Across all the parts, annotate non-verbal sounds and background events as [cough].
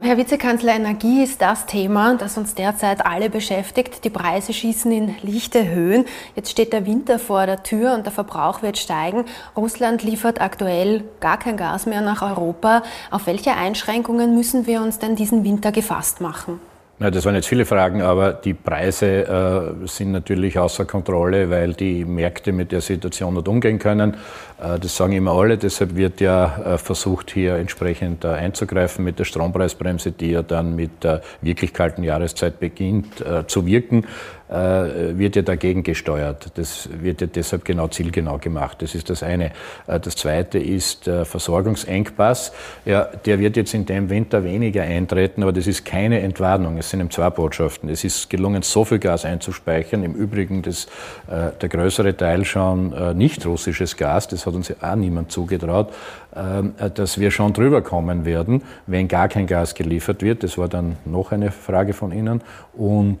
Herr Vizekanzler, Energie ist das Thema, das uns derzeit alle beschäftigt. Die Preise schießen in lichte Höhen. Jetzt steht der Winter vor der Tür und der Verbrauch wird steigen. Russland liefert aktuell gar kein Gas mehr nach Europa. Auf welche Einschränkungen müssen wir uns denn diesen Winter gefasst machen? Ja, das waren jetzt viele Fragen, aber die Preise äh, sind natürlich außer Kontrolle, weil die Märkte mit der Situation nicht umgehen können. Äh, das sagen immer alle. Deshalb wird ja äh, versucht, hier entsprechend äh, einzugreifen mit der Strompreisbremse, die ja dann mit der wirklich kalten Jahreszeit beginnt äh, zu wirken. Äh, wird ja dagegen gesteuert. Das wird ja deshalb genau zielgenau gemacht. Das ist das eine. Äh, das zweite ist der Versorgungsengpass. Ja, der wird jetzt in dem Winter weniger eintreten, aber das ist keine Entwarnung. Es sind eben zwei Botschaften. Es ist gelungen, so viel Gas einzuspeichern. Im Übrigen das, äh, der größere Teil schon nicht russisches Gas. Das hat uns ja auch niemand zugetraut, dass wir schon drüber kommen werden, wenn gar kein Gas geliefert wird. Das war dann noch eine Frage von Ihnen. Und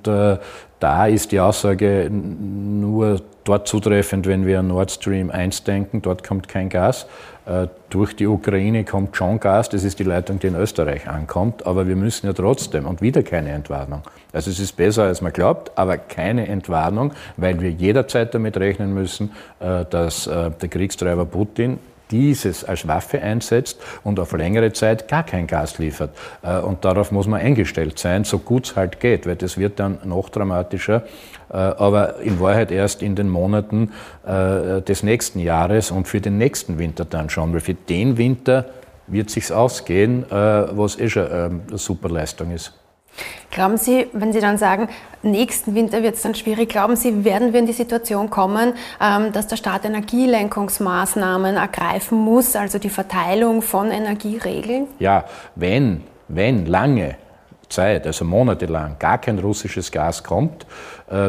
da ist die Aussage nur dort zutreffend, wenn wir an Nord Stream 1 denken. Dort kommt kein Gas. Äh, durch die Ukraine kommt schon Gas. Das ist die Leitung, die in Österreich ankommt. Aber wir müssen ja trotzdem und wieder keine Entwarnung. Also es ist besser, als man glaubt, aber keine Entwarnung, weil wir jederzeit damit rechnen müssen, äh, dass äh, der Kriegstreiber Putin dieses als Waffe einsetzt und auf längere Zeit gar kein Gas liefert. Äh, und darauf muss man eingestellt sein, so gut es halt geht, weil das wird dann noch dramatischer, äh, aber in Wahrheit erst in den Monaten äh, des nächsten Jahres und für den nächsten Winter dann schon, weil für den Winter wird sich's ausgehen, was eh schon eine super Leistung ist. Glauben Sie, wenn Sie dann sagen, nächsten Winter wird es dann schwierig, glauben Sie, werden wir in die Situation kommen, ähm, dass der Staat Energielenkungsmaßnahmen ergreifen muss, also die Verteilung von Energieregeln? Ja, wenn, wenn lange Zeit, also monatelang, gar kein russisches Gas kommt,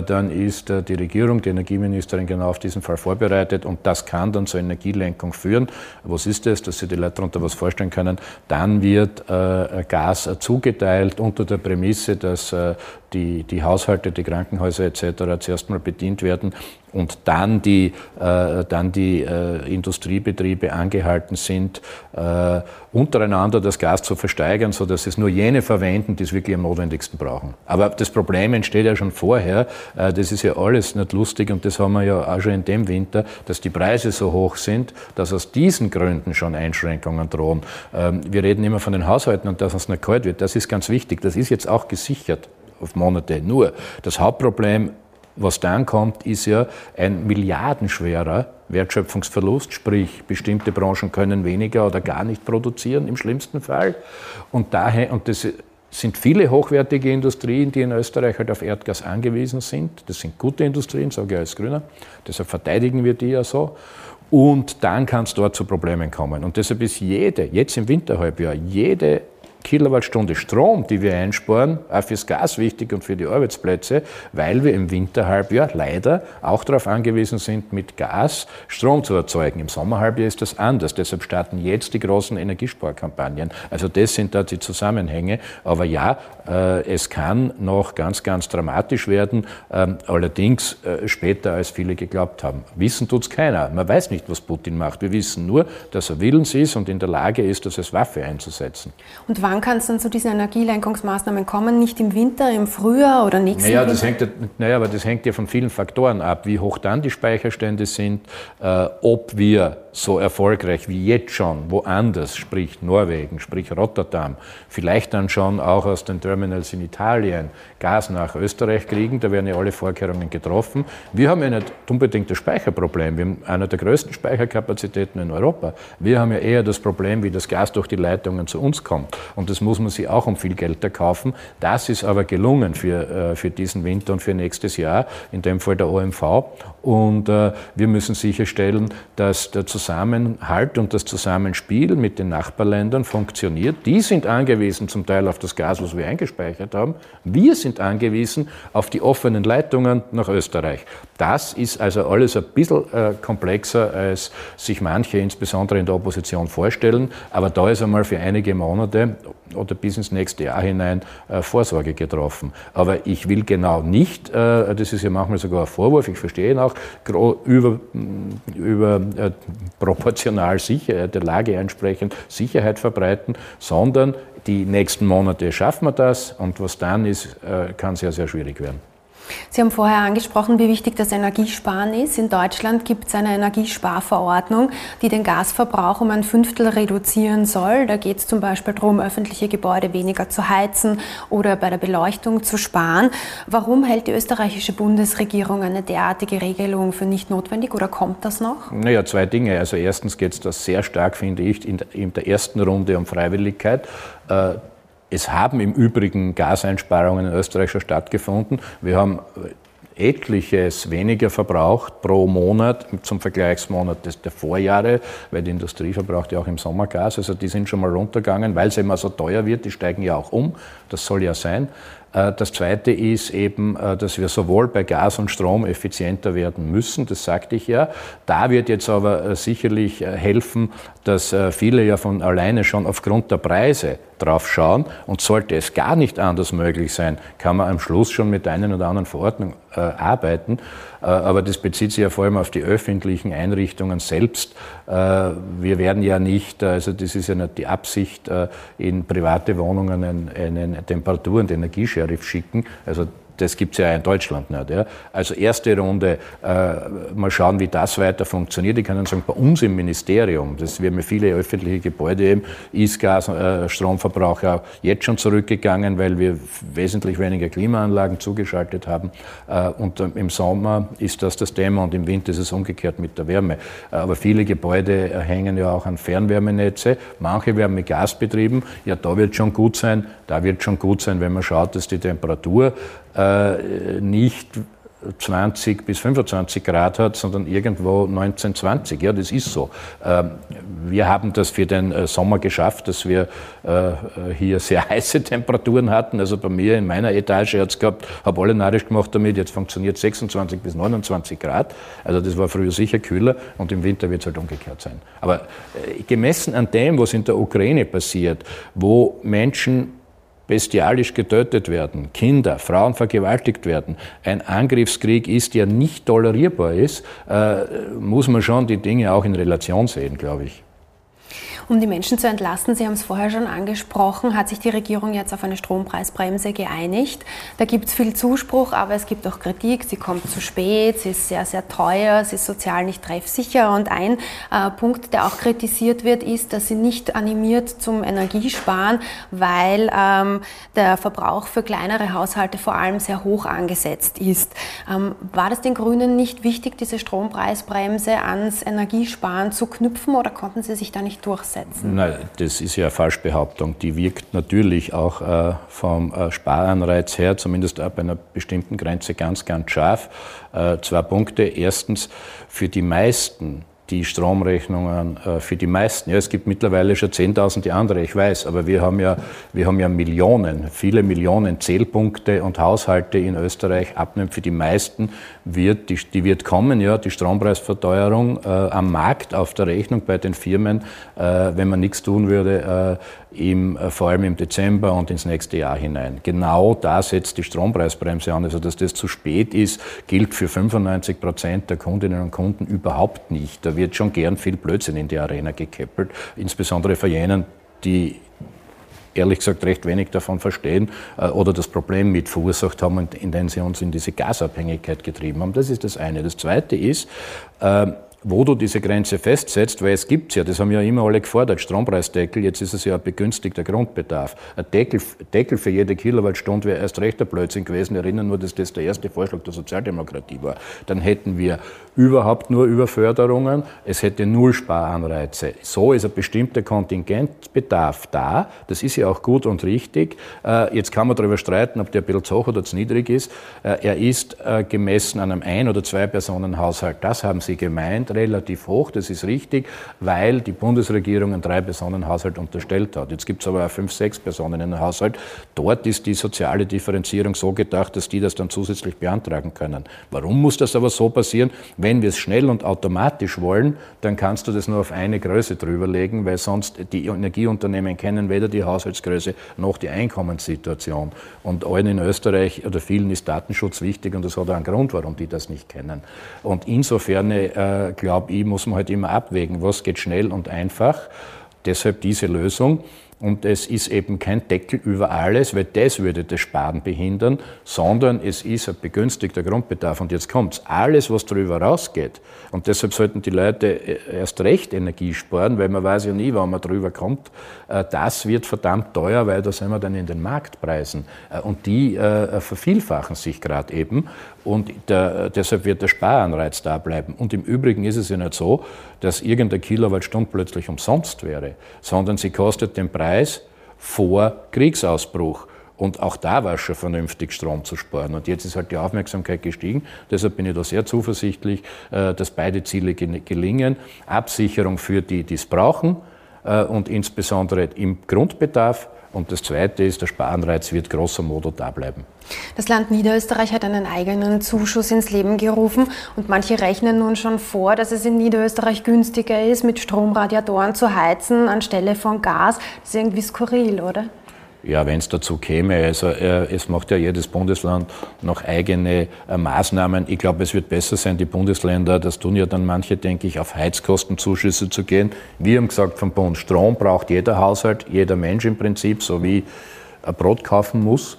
dann ist äh, die Regierung, die Energieministerin genau auf diesen Fall vorbereitet und das kann dann zur Energielenkung führen. Was ist das, dass sich die Leute darunter was vorstellen können? Dann wird äh, Gas zugeteilt unter der Prämisse, dass die, die Haushalte, die Krankenhäuser etc. zuerst mal bedient werden und dann die, äh, dann die äh, Industriebetriebe angehalten sind, äh, untereinander das Gas zu versteigern, sodass es nur jene verwenden, die es wirklich am notwendigsten brauchen. Aber das Problem entsteht ja schon vorher. Äh, das ist ja alles nicht lustig und das haben wir ja auch schon in dem Winter, dass die Preise so hoch sind, dass aus diesen Gründen schon Einschränkungen drohen. Ähm, wir reden immer von den Haushalten und dass es nicht kalt wird. Das ist ganz wichtig. Das ist jetzt auch gesichert auf Monate. Nur das Hauptproblem, was dann kommt, ist ja ein milliardenschwerer Wertschöpfungsverlust, sprich bestimmte Branchen können weniger oder gar nicht produzieren im schlimmsten Fall. Und daher, und das sind viele hochwertige Industrien, die in Österreich halt auf Erdgas angewiesen sind. Das sind gute Industrien, sage ich als Grüner. Deshalb verteidigen wir die ja so. Und dann kann es dort zu Problemen kommen. Und deshalb ist jede, jetzt im Winterhalbjahr, jede Kilowattstunde Strom, die wir einsparen, auch fürs Gas wichtig und für die Arbeitsplätze, weil wir im Winterhalbjahr leider auch darauf angewiesen sind, mit Gas Strom zu erzeugen. Im Sommerhalbjahr ist das anders. Deshalb starten jetzt die großen Energiesparkampagnen. Also das sind da die Zusammenhänge. Aber ja, äh, es kann noch ganz, ganz dramatisch werden, ähm, allerdings äh, später, als viele geglaubt haben. Wissen tut's keiner. Man weiß nicht, was Putin macht. Wir wissen nur, dass er willens ist und in der Lage ist, das als Waffe einzusetzen. Und wann kann es dann zu diesen Energielenkungsmaßnahmen kommen? Nicht im Winter, im Frühjahr oder nächsten naja, Winter? Das hängt, naja, aber das hängt ja von vielen Faktoren ab, wie hoch dann die Speicherstände sind, äh, ob wir so erfolgreich wie jetzt schon woanders, sprich Norwegen, sprich Rotterdam, vielleicht dann schon auch aus den Terminals in Italien Gas nach Österreich kriegen. Da werden ja alle Vorkehrungen getroffen. Wir haben ja nicht unbedingt das Speicherproblem. Wir haben eine der größten Speicherkapazitäten in Europa. Wir haben ja eher das Problem, wie das Gas durch die Leitungen zu uns kommt. Und das muss man sich auch um viel Geld erkaufen. Das ist aber gelungen für, äh, für diesen Winter und für nächstes Jahr, in dem Fall der OMV. Und äh, wir müssen sicherstellen, dass der Zusammenhalt und das Zusammenspiel mit den Nachbarländern funktioniert. Die sind angewiesen zum Teil auf das Gas, was wir eingespeichert haben. Wir sind angewiesen auf die offenen Leitungen nach Österreich. Das ist also alles ein bisschen äh, komplexer, als sich manche insbesondere in der Opposition vorstellen. Aber da ist einmal für einige Monate oder bis ins nächste Jahr hinein äh, Vorsorge getroffen. Aber ich will genau nicht, äh, das ist ja manchmal sogar ein Vorwurf, ich verstehe ihn auch, über, über proportional sicher, der Lage entsprechend Sicherheit verbreiten, sondern die nächsten Monate schaffen wir das und was dann ist, äh, kann sehr, sehr schwierig werden. Sie haben vorher angesprochen, wie wichtig das Energiesparen ist. In Deutschland gibt es eine Energiesparverordnung, die den Gasverbrauch um ein Fünftel reduzieren soll. Da geht es zum Beispiel darum, öffentliche Gebäude weniger zu heizen oder bei der Beleuchtung zu sparen. Warum hält die österreichische Bundesregierung eine derartige Regelung für nicht notwendig oder kommt das noch? Naja, zwei Dinge. Also erstens geht es da sehr stark, finde ich, in der ersten Runde um Freiwilligkeit. Es haben im Übrigen Gaseinsparungen in Österreich schon stattgefunden. Wir haben etliches weniger verbraucht pro Monat zum Vergleichsmonat des, der Vorjahre, weil die Industrie verbraucht ja auch im Sommer Gas. Also die sind schon mal runtergegangen, weil es immer so teuer wird. Die steigen ja auch um. Das soll ja sein. Äh, das Zweite ist eben, äh, dass wir sowohl bei Gas und Strom effizienter werden müssen, das sagte ich ja. Da wird jetzt aber äh, sicherlich helfen, dass viele ja von alleine schon aufgrund der Preise drauf schauen und sollte es gar nicht anders möglich sein, kann man am Schluss schon mit der einen oder anderen Verordnung arbeiten. Äh, aber das bezieht sich ja vor allem auf die öffentlichen Einrichtungen selbst. Äh, wir werden ja nicht, also das ist ja nicht die Absicht, äh, in private Wohnungen einen, einen Temperatur- und Energiesheriff schicken. Also das gibt es ja in Deutschland nicht. Ja. Also erste Runde, äh, mal schauen, wie das weiter funktioniert. Ich kann Ihnen sagen, bei uns im Ministerium, das wir haben viele öffentliche Gebäude eben, ist Gas, äh, Stromverbrauch ja jetzt schon zurückgegangen, weil wir wesentlich weniger Klimaanlagen zugeschaltet haben. Äh, und im Sommer ist das das Thema und im Winter ist es umgekehrt mit der Wärme. Äh, aber viele Gebäude hängen ja auch an Fernwärmenetze. Manche werden mit Gas betrieben. Ja, da wird schon gut sein. Da wird schon gut sein, wenn man schaut, dass die Temperatur äh, nicht 20 bis 25 Grad hat, sondern irgendwo 19, 20. Ja, das ist so. Ähm, wir haben das für den äh, Sommer geschafft, dass wir äh, hier sehr [laughs] heiße Temperaturen hatten. Also bei mir in meiner Etage hat es gehabt, habe alle narisch gemacht damit, jetzt funktioniert 26 bis 29 Grad. Also das war früher sicher kühler und im Winter wird es halt umgekehrt sein. Aber gemessen an dem, was in der Ukraine passiert, wo Menschen bestialisch getötet werden, Kinder, Frauen vergewaltigt werden, ein Angriffskrieg ist, der nicht tolerierbar ist, äh, muss man schon die Dinge auch in Relation sehen, glaube ich. Um die Menschen zu entlasten, Sie haben es vorher schon angesprochen, hat sich die Regierung jetzt auf eine Strompreisbremse geeinigt. Da gibt es viel Zuspruch, aber es gibt auch Kritik. Sie kommt zu spät, sie ist sehr, sehr teuer, sie ist sozial nicht treffsicher. Und ein äh, Punkt, der auch kritisiert wird, ist, dass sie nicht animiert zum Energiesparen, weil ähm, der Verbrauch für kleinere Haushalte vor allem sehr hoch angesetzt ist. Ähm, war das den Grünen nicht wichtig, diese Strompreisbremse ans Energiesparen zu knüpfen oder konnten sie sich da nicht durchsetzen? Setzen? Nein, das ist ja eine Falschbehauptung. Die wirkt natürlich auch äh, vom äh, Sparanreiz her, zumindest ab einer bestimmten Grenze, ganz, ganz scharf. Äh, zwei Punkte. Erstens, für die meisten die Stromrechnungen äh, für die meisten. Ja, es gibt mittlerweile schon Zehntausende andere, ich weiß, aber wir haben ja, wir haben ja Millionen, viele Millionen Zählpunkte und Haushalte in Österreich abnehmen. Für die meisten wird, die, die wird kommen, ja, die Strompreisverteuerung äh, am Markt, auf der Rechnung bei den Firmen, äh, wenn man nichts tun würde, äh, im, äh, vor allem im Dezember und ins nächste Jahr hinein. Genau da setzt die Strompreisbremse an. Also, dass das zu spät ist, gilt für 95 Prozent der Kundinnen und Kunden überhaupt nicht. Da wird schon gern viel Blödsinn in die Arena gekeppelt, insbesondere für jenen, die ehrlich gesagt recht wenig davon verstehen äh, oder das Problem mit verursacht haben, indem sie uns in diese Gasabhängigkeit getrieben haben. Das ist das eine. Das zweite ist, äh, wo du diese Grenze festsetzt, weil es gibt's ja, das haben ja immer alle gefordert, Strompreisdeckel, jetzt ist es ja ein begünstigter Grundbedarf. Ein Deckel, Deckel für jede Kilowattstunde wäre erst recht der Blödsinn gewesen. Ich erinnere nur, dass das der erste Vorschlag der Sozialdemokratie war. Dann hätten wir überhaupt nur Überförderungen, es hätte null Sparanreize. So ist ein bestimmter Kontingentbedarf da, das ist ja auch gut und richtig. Äh, jetzt kann man darüber streiten, ob der ein bisschen zu hoch oder zu niedrig ist. Äh, er ist äh, gemessen an einem Ein- oder Zwei-Personen-Haushalt. Das haben Sie gemeint relativ hoch, das ist richtig, weil die Bundesregierung einen Drei-Personen-Haushalt unterstellt hat. Jetzt gibt es aber auch fünf, sechs Personen in einem Haushalt. Dort ist die soziale Differenzierung so gedacht, dass die das dann zusätzlich beantragen können. Warum muss das aber so passieren? Wenn wir es schnell und automatisch wollen, dann kannst du das nur auf eine Größe drüberlegen, weil sonst die Energieunternehmen kennen weder die Haushaltsgröße noch die Einkommenssituation. Und allen in Österreich oder vielen ist Datenschutz wichtig und das hat auch einen Grund, warum die das nicht kennen. Und insofern äh, glaube ich, muss man halt immer abwägen, was geht schnell und einfach. Deshalb diese Lösung. Und es ist eben kein Deckel über alles, weil das würde das Sparen behindern, sondern es ist ein begünstigter Grundbedarf. Und jetzt kommt's. Alles, was darüber rausgeht, und deshalb sollten die Leute erst recht Energie sparen, weil man weiß ja nie, wann man drüber kommt. Äh, das wird verdammt teuer, weil da sind wir dann in den Marktpreisen. Äh, und die äh, vervielfachen sich gerade eben. Und der, deshalb wird der Sparanreiz da bleiben. Und im Übrigen ist es ja nicht so, dass irgendeine Kilowattstunde plötzlich umsonst wäre, sondern sie kostet den Preis vor Kriegsausbruch. Und auch da war schon vernünftig, Strom zu sparen. Und jetzt ist halt die Aufmerksamkeit gestiegen. Deshalb bin ich da sehr zuversichtlich, äh, dass beide Ziele gelingen. Absicherung für die, die es brauchen äh, und insbesondere im Grundbedarf. Und das Zweite ist, der Sparanreiz wird großer Modo da bleiben. Das Land Niederösterreich hat einen eigenen Zuschuss ins Leben gerufen und manche rechnen nun schon vor, dass es in Niederösterreich günstiger ist, mit Stromradiatoren zu heizen anstelle von Gas. Das ist irgendwie skurril, oder? Ja, wenn es dazu käme, also äh, es macht ja jedes Bundesland noch eigene äh, Maßnahmen. Ich glaube, es wird besser sein, die Bundesländer, das tun ja dann manche, denke ich, auf Heizkostenzuschüsse zu gehen. Wir haben gesagt vom Bund, Strom braucht jeder Haushalt, jeder Mensch im Prinzip, so wie ein Brot kaufen muss.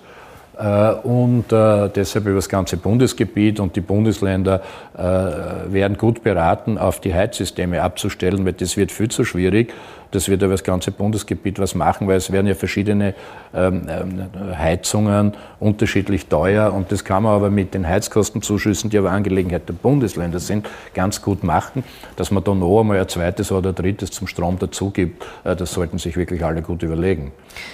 Äh, und äh, deshalb über das ganze Bundesgebiet und die Bundesländer äh, werden gut beraten, auf die Heizsysteme abzustellen, weil das wird viel zu schwierig. Das wird über das ganze Bundesgebiet was machen, weil es werden ja verschiedene ähm, ähm, Heizungen unterschiedlich teuer und das kann man aber mit den Heizkostenzuschüssen, die aber Angelegenheit der Bundesländer sind, ganz gut machen, dass man da noch einmal ein zweites oder drittes zum Strom dazu gibt. Das sollten sich wirklich alle gut überlegen.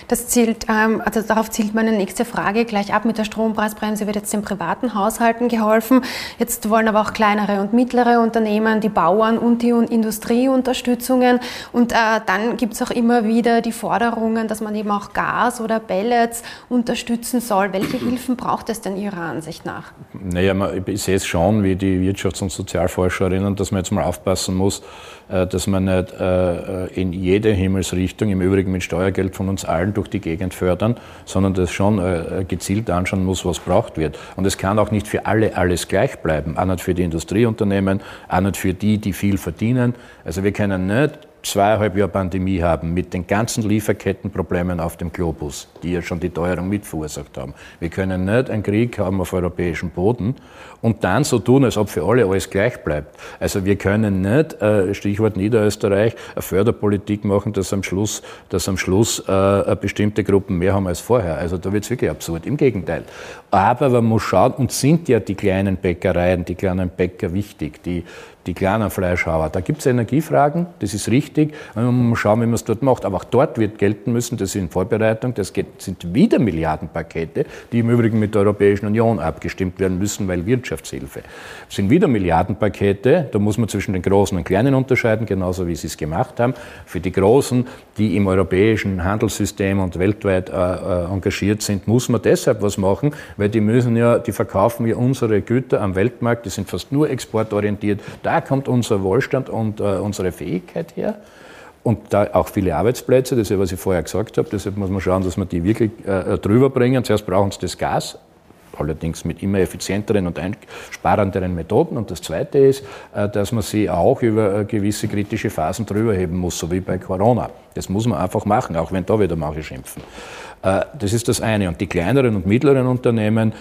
Das zielt, ähm, also darauf zielt meine nächste Frage gleich ab. Mit der Strompreisbremse wird jetzt den privaten Haushalten geholfen. Jetzt wollen aber auch kleinere und mittlere Unternehmen, die Bauern und die Industrieunterstützungen. Und äh, dann gibt es auch immer wieder die Forderungen, dass man eben auch Gas oder Pellets unterstützen soll. Welche [clears throat] Hilfen braucht es denn Ihrer Ansicht nach? Naja, ich sehe es schon, wie die Wirtschafts- und Sozialforscherinnen, dass man jetzt mal aufpassen muss, äh, dass man nicht äh, in jede Himmelsrichtung, im Übrigen mit Steuergeld von uns allen durch die Gegend fördern, sondern das schon äh, gezielt anschauen muss, was braucht wird. Und es kann auch nicht für alle alles gleich bleiben, auch nicht für die Industrieunternehmen, auch nicht für die, die viel verdienen. Also wir können nicht zweieinhalb Jahre Pandemie haben mit den ganzen Lieferkettenproblemen auf dem Globus, die ja schon die Teuerung mit verursacht haben. Wir können nicht einen Krieg haben auf europäischem Boden und dann so tun, als ob für alle alles gleich bleibt. Also wir können nicht, äh, Stichwort Niederösterreich, eine Förderpolitik machen, dass am Schluss, dass am Schluss äh, bestimmte Gruppen mehr haben als vorher. Also da wird es wirklich absurd. Im Gegenteil. Aber man muss schauen, und sind ja die kleinen Bäckereien, die kleinen Bäcker wichtig, die die kleinen Fleischhauer. Da gibt es Energiefragen, das ist richtig. Man muss schauen, wie man es dort macht. Aber auch dort wird gelten müssen, das in Vorbereitung, das sind wieder Milliardenpakete, die im Übrigen mit der Europäischen Union abgestimmt werden müssen, weil Wirtschaftshilfe. Das sind wieder Milliardenpakete, da muss man zwischen den Großen und Kleinen unterscheiden, genauso wie Sie es gemacht haben. Für die Großen, die im europäischen Handelssystem und weltweit äh, äh, engagiert sind, muss man deshalb was machen, weil die müssen ja, die verkaufen ja unsere Güter am Weltmarkt, die sind fast nur exportorientiert. Da da kommt unser Wohlstand und äh, unsere Fähigkeit her. Und da auch viele Arbeitsplätze, das ist ja, was ich vorher gesagt habe. Deshalb muss man schauen, dass wir die wirklich äh, drüber bringen. Zuerst brauchen sie das Gas, allerdings mit immer effizienteren und einsparenderen Methoden. Und das Zweite ist, äh, dass man sie auch über äh, gewisse kritische Phasen drüber heben muss, so wie bei Corona. Das muss man einfach machen, auch wenn da wieder manche schimpfen. Äh, das ist das eine. Und die kleineren und mittleren Unternehmen,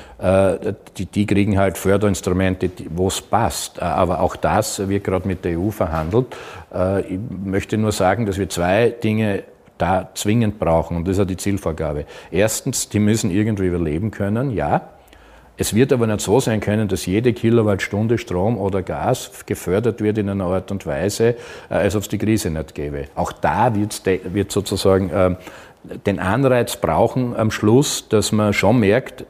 die, die kriegen halt Förderinstrumente, wo es passt. Aber auch das wird gerade mit der EU verhandelt. Ich möchte nur sagen, dass wir zwei Dinge da zwingend brauchen. Und das ist ja die Zielvorgabe. Erstens, die müssen irgendwie überleben können, ja. Es wird aber nicht so sein können, dass jede Kilowattstunde Strom oder Gas gefördert wird in einer Art und Weise, äh, als ob es die Krise nicht gäbe. Auch da wird sozusagen ähm, den Anreiz brauchen am Schluss, dass man schon merkt,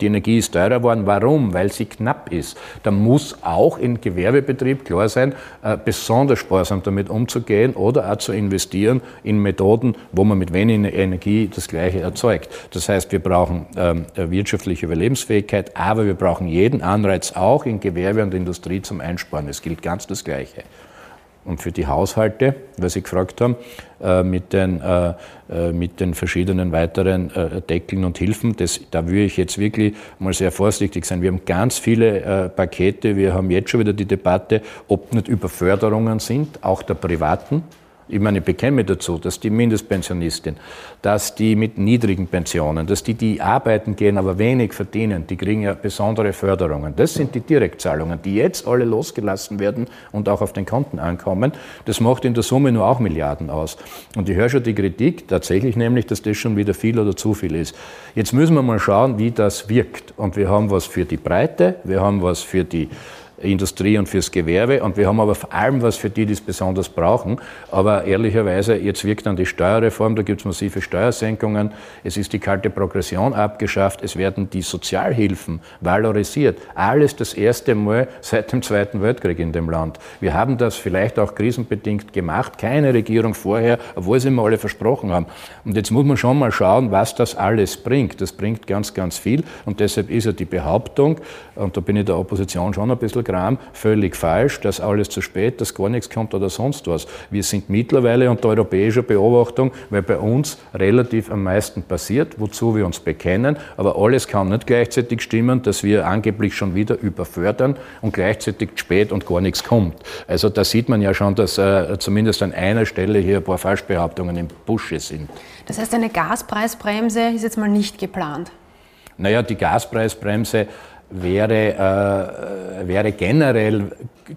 die Energie ist teurer geworden. Warum? Weil sie knapp ist. Da muss auch im Gewerbebetrieb klar sein, äh, besonders sparsam damit umzugehen oder auch zu investieren in Methoden, wo man mit weniger Energie das Gleiche erzeugt. Das heißt, wir brauchen ähm, wirtschaftliche Überlebensfähigkeit, aber wir brauchen jeden Anreiz auch in Gewerbe und Industrie zum Einsparen. Es gilt ganz das Gleiche. Und für die Haushalte, weil Sie gefragt haben, äh, mit den, äh, äh, mit den verschiedenen weiteren Deckeln und Hilfen. Das, da würde ich jetzt wirklich mal sehr vorsichtig sein. Wir haben ganz viele Pakete. Wir haben jetzt schon wieder die Debatte, ob nicht Überförderungen sind, auch der Privaten ich meine, ich bekenne mich dazu, dass die Mindestpensionistin, dass die mit niedrigen Pensionen, dass die, die arbeiten gehen, aber wenig verdienen, die kriegen ja besondere Förderungen. Das sind die Direktzahlungen, die jetzt alle losgelassen werden und auch auf den Konten ankommen. Das macht in der Summe nur auch Milliarden aus. Und ich höre schon die Kritik, tatsächlich nämlich, dass das schon wieder viel oder zu viel ist. Jetzt müssen wir mal schauen, wie das wirkt. Und wir haben was für die Breite, wir haben was für die Industrie und fürs Gewerbe. Und wir haben aber vor allem was für die, die es besonders brauchen. Aber ehrlicherweise, jetzt wirkt dann die Steuerreform, da gibt es massive Steuersenkungen. Es ist die kalte Progression abgeschafft. Es werden die Sozialhilfen valorisiert. Alles das erste Mal seit dem Zweiten Weltkrieg in dem Land. Wir haben das vielleicht auch krisenbedingt gemacht. Keine Regierung vorher, obwohl sie immer alle versprochen haben. Und jetzt muss man schon mal schauen, was das alles bringt. Das bringt ganz, ganz viel. Und deshalb ist ja die Behauptung, und da bin ich der Opposition schon ein bisschen Gramm völlig falsch, dass alles zu spät, dass gar nichts kommt oder sonst was. Wir sind mittlerweile unter europäischer Beobachtung, weil bei uns relativ am meisten passiert, wozu wir uns bekennen, aber alles kann nicht gleichzeitig stimmen, dass wir angeblich schon wieder überfördern und gleichzeitig spät und gar nichts kommt. Also da sieht man ja schon, dass äh, zumindest an einer Stelle hier ein paar Falschbehauptungen im Busche sind. Das heißt, eine Gaspreisbremse ist jetzt mal nicht geplant. Naja, die Gaspreisbremse wäre, äh, wäre generell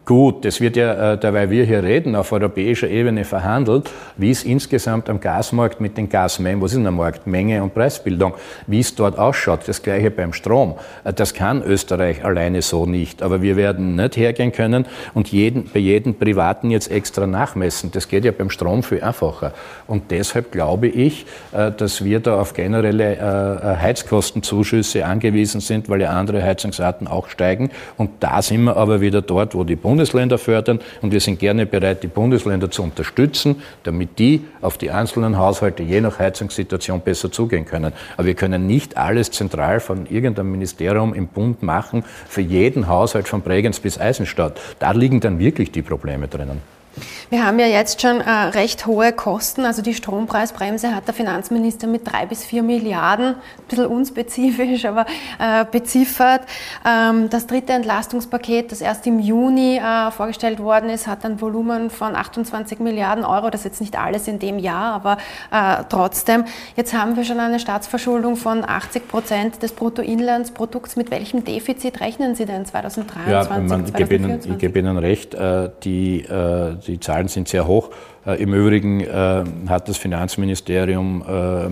gut. Das wird ja, äh, dabei wir hier reden, auf europäischer Ebene verhandelt, wie es insgesamt am Gasmarkt mit den Gasmengen, was ist denn Markt, Menge und Preisbildung, wie es dort ausschaut. Das gleiche beim Strom. Äh, das kann Österreich alleine so nicht. Aber wir werden nicht hergehen können und jeden, bei jedem Privaten jetzt extra nachmessen. Das geht ja beim Strom viel einfacher. Und deshalb glaube ich, äh, dass wir da auf generelle Heizkostenzuschüsse angewiesen sind, weil ja andere Heizungsarten auch steigen. Und da sind wir aber wieder dort, wo die Bundesländer fördern. Und wir sind gerne bereit, die Bundesländer zu unterstützen, damit die auf die einzelnen Haushalte je nach Heizungssituation besser zugehen können. Aber wir können nicht alles zentral von irgendeinem Ministerium im Bund machen, für jeden Haushalt von Bregenz bis Eisenstadt. Da liegen dann wirklich die Probleme drinnen. Wir haben ja jetzt schon äh, recht hohe Kosten. Also die Strompreisbremse hat der Finanzminister mit drei bis vier Milliarden, ein bisschen unspezifisch, [laughs] aber äh, beziffert. Ähm, das dritte Entlastungspaket, das erst im Juni äh, vorgestellt worden ist, hat ein Volumen von 28 Milliarden Euro. Das ist jetzt nicht alles in dem Jahr, aber äh, trotzdem. Jetzt haben wir schon eine Staatsverschuldung von 80 Prozent des Bruttoinlandsprodukts. Mit welchem Defizit rechnen Sie denn 2023? Ja, man, ich, gebe Ihnen, ich gebe Ihnen recht. Äh, die, äh, die Zahlen sind sehr hoch. Äh, Im Übrigen äh, hat das Finanzministerium äh,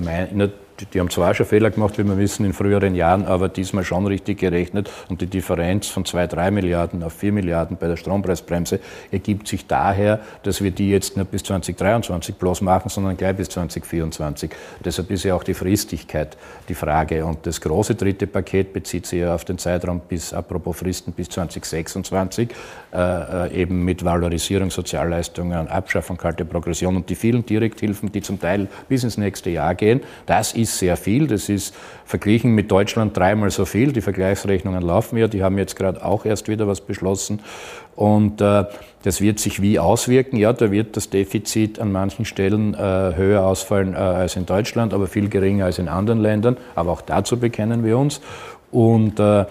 die haben zwar schon Fehler gemacht, wie wir wissen, in früheren Jahren, aber diesmal schon richtig gerechnet. Und die Differenz von 2, 3 Milliarden auf 4 Milliarden bei der Strompreisbremse ergibt sich daher, dass wir die jetzt nicht bis 2023 bloß machen, sondern gleich bis 2024. Deshalb ist ja auch die Fristigkeit die Frage. Und das große dritte Paket bezieht sich ja auf den Zeitraum bis, apropos Fristen, bis 2026, äh, äh, eben mit Valorisierung Sozialleistungen, Abschaffung kalte Progression und die vielen Direkthilfen, die zum Teil bis ins nächste Jahr gehen. Das ist ist sehr viel. Das ist verglichen mit Deutschland dreimal so viel. Die Vergleichsrechnungen laufen ja. Die haben jetzt gerade auch erst wieder was beschlossen. Und äh, das wird sich wie auswirken? Ja, da wird das Defizit an manchen Stellen äh, höher ausfallen äh, als in Deutschland, aber viel geringer als in anderen Ländern. Aber auch dazu bekennen wir uns. Und äh,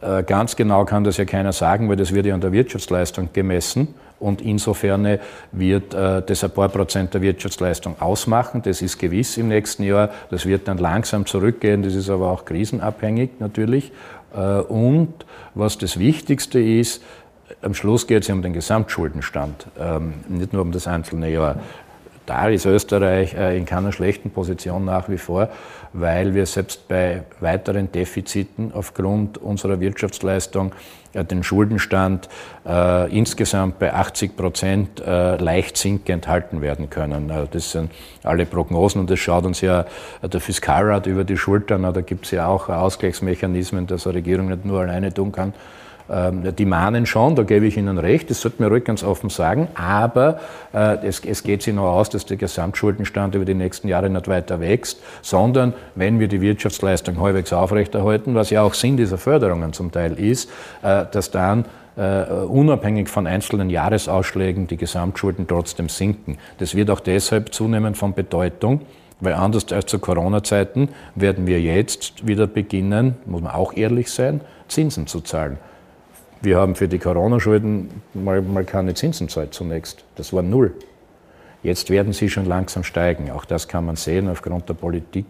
äh ganz genau kann das ja keiner sagen, weil das wird ja an der Wirtschaftsleistung gemessen. Und insofern wird äh, das ein paar Prozent der Wirtschaftsleistung ausmachen. Das ist gewiss im nächsten Jahr. Das wird dann langsam zurückgehen. Das ist aber auch krisenabhängig natürlich. Äh, und was das Wichtigste ist, am Schluss geht es um den Gesamtschuldenstand, ähm, nicht nur um das einzelne Jahr. Da ist Österreich äh, in keiner schlechten Position nach wie vor, weil wir selbst bei weiteren Defiziten aufgrund unserer Wirtschaftsleistung den Schuldenstand äh, insgesamt bei 80 Prozent äh, leicht sinkend halten werden können. Also das sind alle Prognosen und das schaut uns ja der Fiskalrat über die Schultern. Da gibt es ja auch Ausgleichsmechanismen, dass eine Regierung nicht nur alleine tun kann. Ähm, die mahnen schon, da gebe ich Ihnen recht, das sollte man ruhig ganz offen sagen, aber äh, es, geht sich noch aus, dass der Gesamtschuldenstand über die nächsten Jahre nicht weiter wächst, sondern wenn wir die Wirtschaftsleistung halbwegs aufrechterhalten, was ja auch Sinn dieser Förderungen zum Teil ist, äh, dass dann äh, unabhängig von einzelnen Jahresausschlägen die Gesamtschulden trotzdem sinken. Das wird auch deshalb zunehmend von Bedeutung, weil anders als zu Corona-Zeiten werden wir jetzt wieder beginnen, muss man auch ehrlich sein, Zinsen zu zahlen. Wir haben für die Corona-Schulden mal, mal keine Zinsen zahlt zunächst. Das war null. Jetzt werden sie schon langsam steigen. Auch das kann man sehen aufgrund der Politik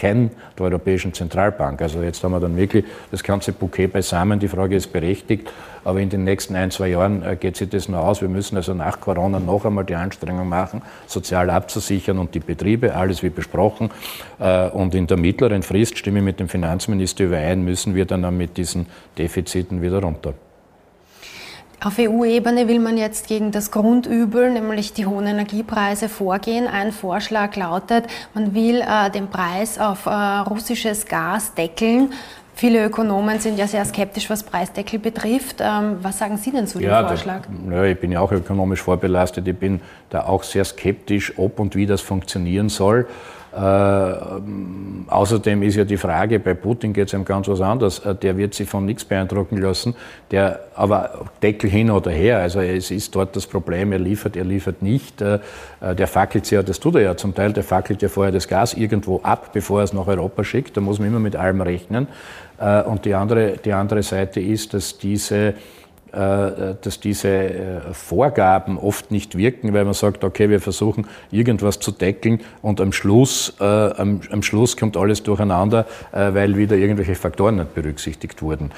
der Europäischen Zentralbank. Also jetzt haben wir dann wirklich das ganze Bouquet beisammen. Die Frage ist berechtigt, aber in den nächsten ein, zwei Jahren äh, geht sich das noch aus. Wir müssen also nach Corona noch einmal die Anstrengung machen, sozial abzusichern und die Betriebe, alles wie besprochen. Äh, und in der mittleren Frist, stimme ich mit dem Finanzminister überein, müssen wir dann mit diesen Defiziten wieder runter. Auf EU-Ebene will man jetzt gegen das Grundübel, nämlich die hohen Energiepreise, vorgehen. Ein Vorschlag lautet, man will äh, den Preis auf äh, russisches Gas deckeln. Viele Ökonomen sind ja sehr skeptisch, was Preisdeckel betrifft. Ähm, was sagen Sie denn zu dem ja, Vorschlag? Das, ja, ich bin ja auch ökonomisch vorbelastet. Ich bin da auch sehr skeptisch, ob und wie das funktionieren soll. Äh, außerdem ist ja die Frage, bei Putin geht es ihm ganz was anderes. Äh, der wird sich von nichts beeindrucken lassen. Der, aber Deckel hin oder her, also es ist dort das Problem, er liefert, er liefert nicht. Äh, äh der fackelt ja, das tut er ja zum Teil, der fackelt ja vorher das Gas irgendwo ab, bevor er es nach Europa schickt. Da muss man immer mit allem rechnen. Äh, und die andere, die andere Seite ist, dass diese dass diese äh, Vorgaben oft nicht wirken, weil man sagt, okay, wir versuchen irgendwas zu deckeln und am Schluss, äh, am, am, Schluss kommt alles durcheinander, äh, weil wieder irgendwelche Faktoren nicht berücksichtigt wurden.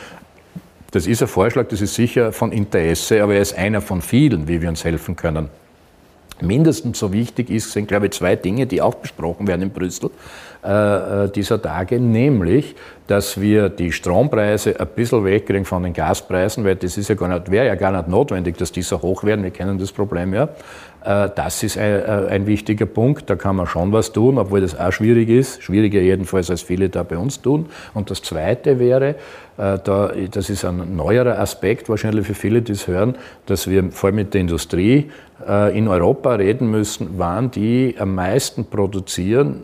Das ist ein Vorschlag, das ist sicher von Interesse, aber er ist einer von vielen, wie wir uns helfen können. Mindestens so wichtig ist, sind, glaube ich, zwei Dinge, die auch besprochen werden in Brüssel. Äh, äh, dieser Tage, nämlich, dass wir die Strompreise ein bisschen wegkriegen von den Gaspreisen, weil das ist ja gar nicht, wäre ja gar nicht notwendig, dass die so hoch werden. Wir kennen das Problem ja. Äh, das ist ein, ein, wichtiger Punkt. Da kann man schon was tun, obwohl das auch schwierig ist. Schwieriger jedenfalls, als viele da bei uns tun. Und das Zweite wäre, da, das ist ein neuerer Aspekt wahrscheinlich für viele, die es hören, dass wir vor allem mit der Industrie in Europa reden müssen, wann die am meisten produzieren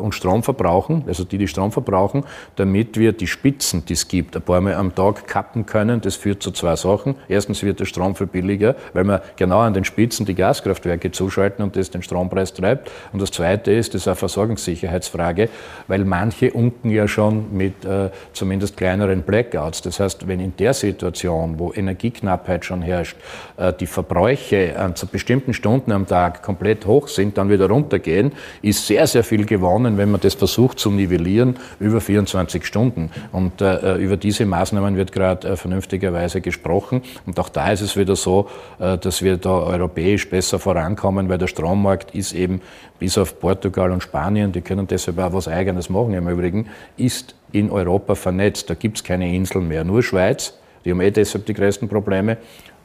und Strom verbrauchen, also die, die Strom verbrauchen, damit wir die Spitzen, die es gibt, ein paar Mal am Tag kappen können. Das führt zu zwei Sachen. Erstens wird der Strom viel billiger, weil wir genau an den Spitzen die Gaskraftwerke zuschalten und das den Strompreis treibt. Und das Zweite ist, das ist eine Versorgungssicherheitsfrage, weil manche unken ja schon mit äh, zumindest kleineren Blackouts. Das heißt, wenn in der Situation, wo Energieknappheit schon herrscht, äh, die Verbräuche an zu bestimmten Stunden am Tag komplett hoch sind, dann wieder runtergehen, ist sehr, sehr viel gewonnen, wenn man das versucht zu nivellieren über 24 Stunden. Und äh, über diese Maßnahmen wird gerade äh, vernünftigerweise gesprochen. Und auch da ist es wieder so, äh, dass wir da europäisch besser vorankommen, weil der Strommarkt ist eben bis auf Portugal und Spanien, die können deshalb auch was Eigenes machen im Übrigen, ist in Europa vernetzt. Da gibt es keine Inseln mehr, nur Schweiz. Die haben eh deshalb die größten Probleme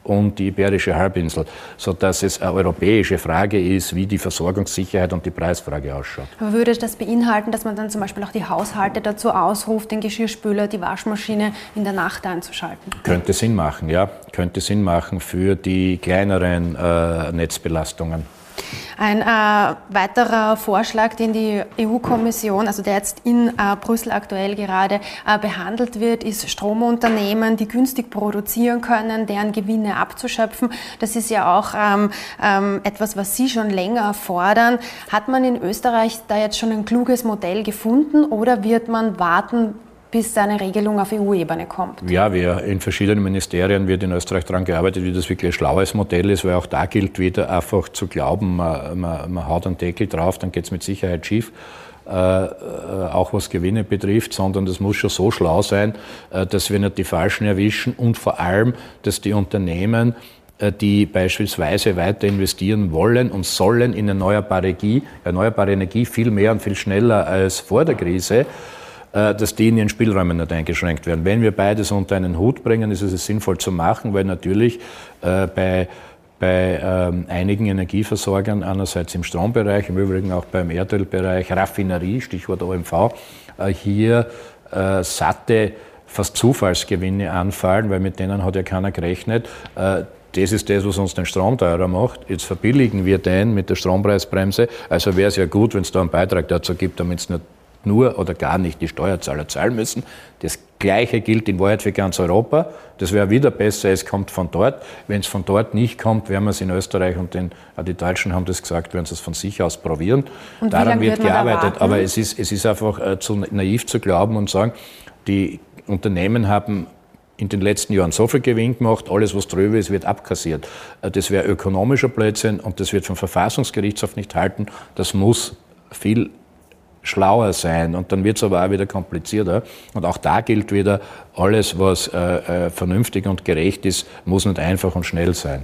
und die Iberische Halbinsel, sodass es eine europäische Frage ist, wie die Versorgungssicherheit und die Preisfrage ausschaut. Aber würde das beinhalten, dass man dann zum Beispiel auch die Haushalte dazu ausruft, den Geschirrspüler, die Waschmaschine in der Nacht einzuschalten? Könnte Sinn machen, ja. Könnte Sinn machen für die kleineren äh, Netzbelastungen. Ein äh, weiterer Vorschlag, den die EU-Kommission, also der jetzt in äh, Brüssel aktuell gerade äh, behandelt wird, ist Stromunternehmen, die günstig produzieren können, deren Gewinne abzuschöpfen. Das ist ja auch ähm, ähm, etwas, was Sie schon länger fordern. Hat man in Österreich da jetzt schon ein kluges Modell gefunden oder wird man warten, bis eine Regelung auf EU-Ebene kommt? Ja, wir in verschiedenen Ministerien wird in Österreich daran gearbeitet, wie das wirklich ein schlaues Modell ist, weil auch da gilt wieder einfach zu glauben, man, man, man haut einen Deckel drauf, dann geht es mit Sicherheit schief. Äh, äh, auch was Gewinne betrifft, sondern das muss schon so schlau sein, äh, dass wir nicht die Falschen erwischen und vor allem, dass die Unternehmen äh, die beispielsweise weiter investieren wollen und sollen in erneuerbare Energie, erneuerbare Energie viel mehr und viel schneller als vor der Krise, dass die in ihren Spielräumen nicht eingeschränkt werden. Wenn wir beides unter einen Hut bringen, ist es sinnvoll zu machen, weil natürlich äh, bei bei ähm, einigen Energieversorgern, einerseits im Strombereich, im Übrigen auch beim Erdölbereich, Raffinerie, Stichwort OMV, äh, hier äh, satte, fast Zufallsgewinne anfallen, weil mit denen hat ja keiner gerechnet. Äh, das ist das, was uns den Strom teurer macht. Jetzt verbilligen wir den mit der Strompreisbremse. Also wäre es ja gut, wenn es da einen Beitrag dazu gibt, damit es nicht nur oder gar nicht die Steuerzahler zahlen müssen. Das Gleiche gilt in Wahrheit für ganz Europa. Das wäre wieder besser, es kommt von dort. Wenn es von dort nicht kommt, werden wir es in Österreich und den, die Deutschen haben das gesagt, werden sie es von sich aus probieren. Und Daran wird gearbeitet. Aber es ist, es ist einfach äh, zu naiv zu glauben und sagen, die Unternehmen haben in den letzten Jahren so viel Gewinn gemacht, alles was drüber ist, wird abkassiert. Äh, das wäre ökonomischer Blödsinn und das wird vom Verfassungsgerichtshof nicht halten. Das muss viel schlauer sein und dann wird es aber auch wieder komplizierter. Und auch da gilt wieder, alles was äh, äh, vernünftig und gerecht ist, muss nicht einfach und schnell sein.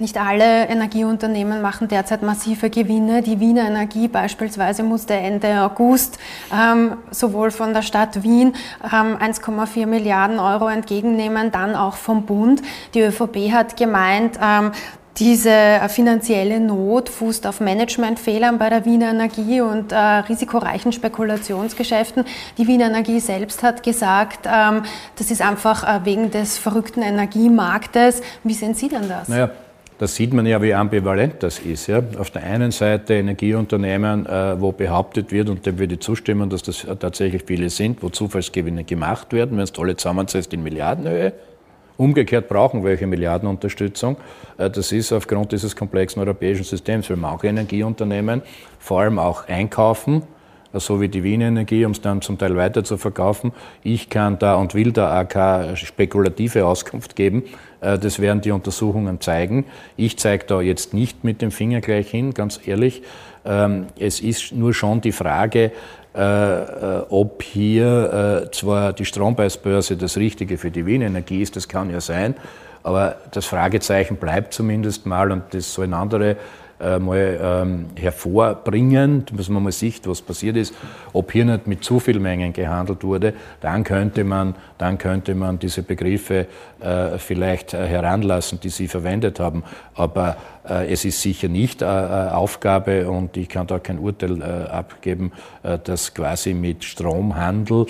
Nicht alle Energieunternehmen machen derzeit massive Gewinne. Die Wiener Energie beispielsweise musste Ende August ähm, sowohl von der Stadt Wien ähm, 1,4 Milliarden Euro entgegennehmen, dann auch vom Bund. Die ÖVP hat gemeint, ähm, diese finanzielle Not fußt auf Managementfehlern bei der Wiener Energie und äh, risikoreichen Spekulationsgeschäften. Die Wiener Energie selbst hat gesagt, ähm, das ist einfach äh, wegen des verrückten Energiemarktes. Wie sehen Sie denn das? Naja. Da sieht man ja, wie ambivalent das ist. Ja. Auf der einen Seite Energieunternehmen, äh, wo behauptet wird, und dem würde ich zustimmen, dass das tatsächlich viele sind, wo Zufallsgewinne gemacht werden, wenn es alle zusammensetzt in Milliardenhöhe. Umgekehrt brauchen welche Milliardenunterstützung. Äh, das ist aufgrund dieses komplexen europäischen Systems, man auch Energieunternehmen vor allem auch einkaufen, so wie die Wien Energie, um es dann zum Teil weiter zu verkaufen. Ich kann da und will da auch keine spekulative Auskunft geben. Äh, das werden die Untersuchungen zeigen. Ich zeige da jetzt nicht mit dem Finger gleich hin, ganz ehrlich. Ähm, es ist nur schon die Frage, äh, äh, ob hier äh, zwar die Strompreisbörse das Richtige für die Wien Energie ist, das kann ja sein, aber das Fragezeichen bleibt zumindest mal und das sollen andere äh, mal ähm, hervorbringen, dass man mal sieht, was passiert ist, ob hier nicht mit zu viel Mengen gehandelt wurde, dann könnte man, dann könnte man diese Begriffe äh, vielleicht äh, heranlassen, die Sie verwendet haben. Aber äh, es ist sicher nicht äh, äh, Aufgabe und ich kann da kein Urteil abgeben, dass quasi mit Stromhandel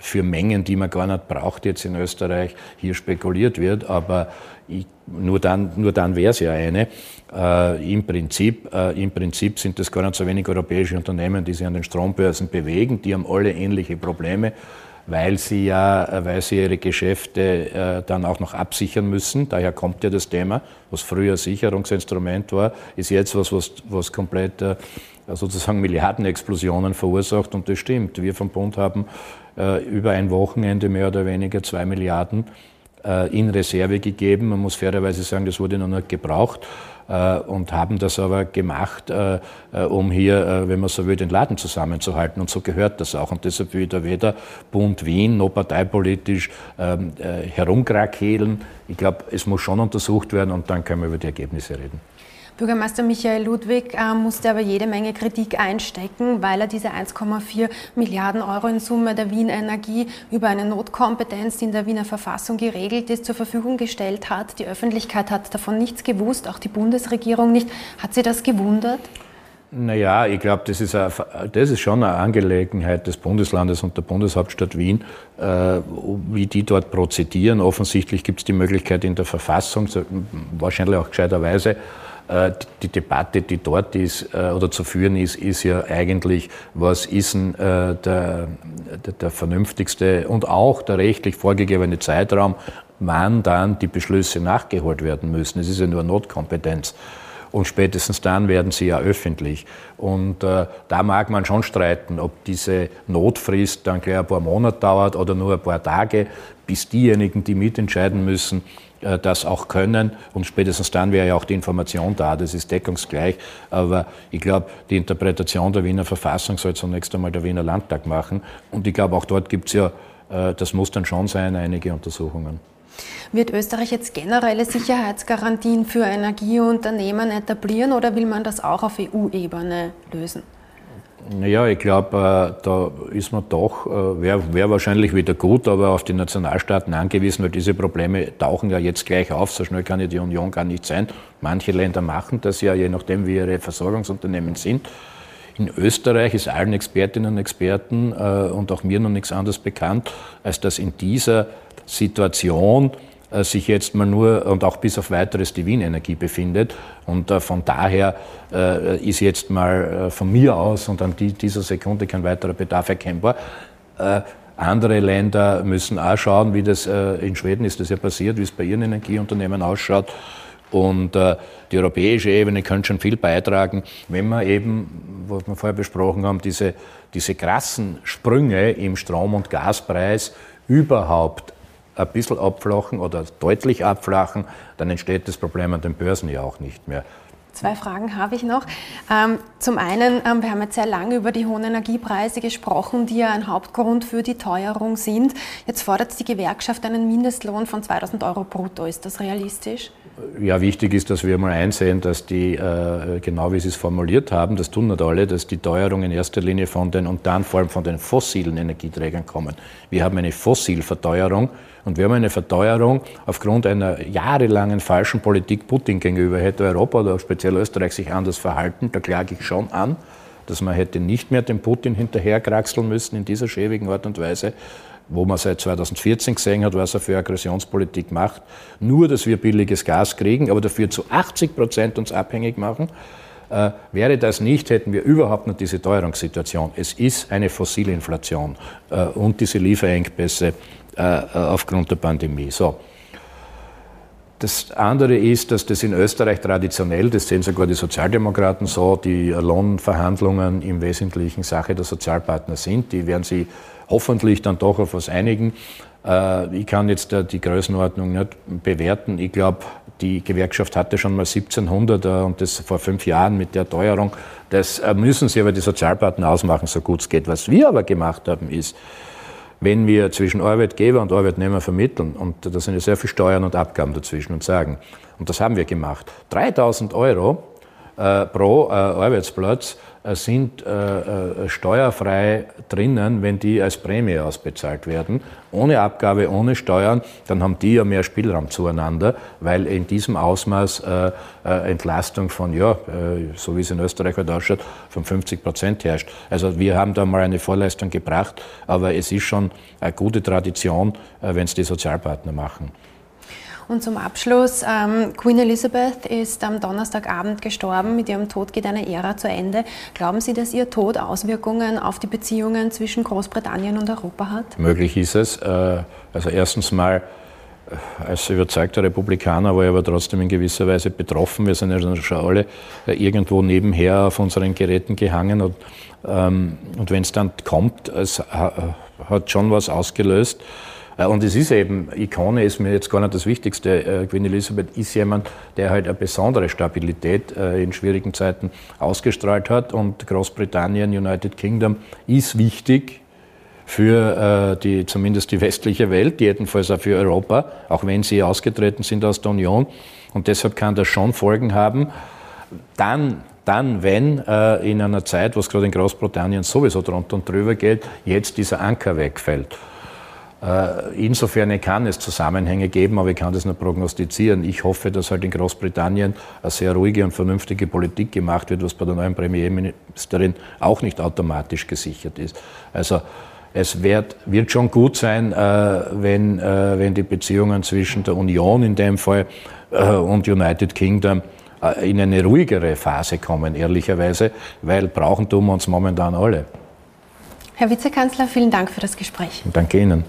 für Mengen, die man gar nicht braucht jetzt in Österreich, hier spekuliert wird. Aber ich, nur dann, nur dann wäre es ja eine. Äh, im, Prinzip, äh, Im Prinzip sind es gar nicht so wenig europäische Unternehmen, die sich an den Strombörsen bewegen. Die haben alle ähnliche Probleme, weil sie ja, äh, weil sie ihre Geschäfte äh, dann auch noch absichern müssen. Daher kommt ja das Thema, was früher Sicherungsinstrument war, ist jetzt was, was, was komplett äh, sozusagen Milliardenexplosionen verursacht. Und das stimmt. Wir vom Bund haben äh, über ein Wochenende mehr oder weniger zwei Milliarden in Reserve gegeben. Man muss fairerweise sagen, das wurde noch nicht gebraucht äh, und haben das aber gemacht, äh, um hier, wenn man so will, den Laden zusammenzuhalten. Und so gehört das auch. Und deshalb will da weder Bund Wien noch parteipolitisch ähm, herumkrakehlen. Ich glaube, es muss schon untersucht werden und dann können wir über die Ergebnisse reden. Bürgermeister Michael Ludwig äh, musste aber jede Menge Kritik einstecken, weil er diese 1,4 Milliarden Euro in Summe der Wien Energie über eine Notkompetenz, die in der Wiener Verfassung geregelt ist, zur Verfügung gestellt hat. Die Öffentlichkeit hat davon nichts gewusst, auch die Bundesregierung nicht. Hat Sie das gewundert? Naja, ich glaube, das, ist das ist schon eine Angelegenheit des Bundeslandes und der Bundeshauptstadt Wien, äh, wie die dort prozedieren. Offensichtlich gibt es die Möglichkeit in der Verfassung, wahrscheinlich auch gescheiterweise, die Debatte, die dort ist äh, oder zu führen ist, ist ja eigentlich, was ist denn äh, der, der vernünftigste und auch der rechtlich vorgegebene Zeitraum, wann dann die Beschlüsse nachgeholt werden müssen. Es ist ja nur Notkompetenz. Und spätestens dann werden sie ja öffentlich. Und äh, da mag man schon streiten, ob diese Notfrist dann gleich ein paar Monate dauert oder nur ein paar Tage, bis diejenigen, die mitentscheiden müssen, äh, das auch können. Und spätestens dann wäre ja auch die Information da, das ist deckungsgleich. Aber ich glaube, die Interpretation der Wiener Verfassung soll zunächst einmal der Wiener Landtag machen. Und ich glaube, auch dort gibt es ja, äh, das muss dann schon sein, einige Untersuchungen. Wird Österreich jetzt generelle Sicherheitsgarantien für Energieunternehmen etablieren oder will man das auch auf EU-Ebene lösen? Naja, ich glaube, äh, da ist man doch, äh, wäre wär wahrscheinlich wieder gut, aber auf die Nationalstaaten angewiesen, weil diese Probleme tauchen ja jetzt gleich auf. So schnell kann ja die Union gar nicht sein. Manche Länder machen das ja, je nachdem, wie ihre Versorgungsunternehmen sind. In Österreich ist allen Expertinnen und Experten äh, und auch mir noch nichts anderes bekannt, als dass in dieser Situation sich jetzt mal nur und auch bis auf weiteres die Wienenergie befindet. Und von daher ist jetzt mal von mir aus und an dieser Sekunde kein weiterer Bedarf erkennbar. Andere Länder müssen auch schauen, wie das in Schweden ist das ja passiert, wie es bei ihren Energieunternehmen ausschaut. Und äh, die europäische Ebene könnte schon viel beitragen, wenn wir eben, was wir vorher besprochen haben, diese, diese krassen Sprünge im Strom- und Gaspreis überhaupt ein bisschen abflachen oder deutlich abflachen, dann entsteht das Problem an den Börsen ja auch nicht mehr. Zwei Fragen habe ich noch. Ähm, zum einen, ähm, wir haben jetzt sehr lange über die hohen Energiepreise gesprochen, die ja ein Hauptgrund für die Teuerung sind. Jetzt fordert die Gewerkschaft einen Mindestlohn von 2000 Euro brutto. Ist das realistisch? Ja, wichtig ist, dass wir mal einsehen, dass die, äh, genau wie Sie es formuliert haben, das tun nicht alle, dass die Teuerung in erster Linie von den und dann vor allem von den fossilen Energieträgern kommen. Wir haben eine Fossilverteuerung und wir haben eine Verteuerung aufgrund einer jahrelangen falschen Politik Putin gegenüber. Hätte Europa oder speziell Österreich sich anders verhalten, da klage ich schon an, dass man hätte nicht mehr den Putin hinterherkraxeln müssen in dieser schäbigen Art und Weise wo man seit 2014 gesehen hat, was er für Aggressionspolitik macht. Nur, dass wir billiges Gas kriegen, aber dafür zu 80 Prozent uns abhängig machen. Äh, wäre das nicht, hätten wir überhaupt nicht diese Teuerungssituation. Es ist eine fossile Inflation äh, und diese Lieferengpässe äh, aufgrund der Pandemie. So. Das andere ist, dass das in Österreich traditionell, das sehen sogar die Sozialdemokraten so, die Lohnverhandlungen im Wesentlichen Sache der Sozialpartner sind. Die werden sie hoffentlich dann doch auf was einigen. Äh, ich kann jetzt die Größenordnung nicht bewerten. Ich glaube, die Gewerkschaft hatte schon mal 1700 und das vor fünf Jahren mit der Teuerung. Das äh, müssen sie aber die Sozialpartner ausmachen, so gut es geht. Was wir aber gemacht haben, ist, wenn wir zwischen Arbeitgeber und Arbeitnehmer vermitteln, und da sind ja sehr viele Steuern und Abgaben dazwischen, und sagen, und das haben wir gemacht, 3000 Euro äh, pro äh, Arbeitsplatz sind äh, äh, steuerfrei drinnen, wenn die als Prämie ausbezahlt werden. Ohne Abgabe, ohne Steuern, dann haben die ja mehr Spielraum zueinander, weil in diesem Ausmaß äh, Entlastung von, ja, so wie es in Österreich heute ausschaut, von 50 Prozent herrscht. Also wir haben da mal eine Vorleistung gebracht, aber es ist schon eine gute Tradition, wenn es die Sozialpartner machen. Und zum Abschluss, ähm, Queen Elizabeth ist am Donnerstagabend gestorben. Mit ihrem Tod geht eine Ära zu Ende. Glauben Sie, dass ihr Tod Auswirkungen auf die Beziehungen zwischen Großbritannien und Europa hat? Möglich ist es. Äh, also erstens mal, äh, als überzeugter Republikaner war ich aber trotzdem in gewisser Weise betroffen. Wir sind ja schon alle äh, irgendwo nebenher auf unseren Geräten gehangen. Und, ähm, und wenn es dann kommt, es hat schon was ausgelöst. Äh, und es ist eben, Ikone ist mir jetzt gar nicht das Wichtigste. Äh, Queen Elizabeth ist jemand, der halt eine besondere Stabilität äh, in schwierigen Zeiten ausgestrahlt hat. Und Großbritannien, United Kingdom ist wichtig für die, zumindest die westliche Welt, jedenfalls auch für Europa, auch wenn sie ausgetreten sind aus der Union. Und deshalb kann das schon Folgen haben. Dann dann, wenn äh, in einer Zeit, wo es gerade in Großbritannien sowieso drunter und drüber geht, jetzt dieser Anker wegfällt. Äh, insofern kann es Zusammenhänge geben, aber ich kann das nur prognostizieren. Ich hoffe, dass halt in Großbritannien eine sehr ruhige und vernünftige Politik gemacht wird, was bei der neuen Premierministerin auch nicht automatisch gesichert ist. Also es wird, wird schon gut sein, äh, wenn, äh, wenn die Beziehungen zwischen der Union in dem Fall und United Kingdom in eine ruhigere Phase kommen, ehrlicherweise, weil brauchen tun wir uns momentan alle. Herr Vizekanzler, vielen Dank für das Gespräch. Danke Ihnen.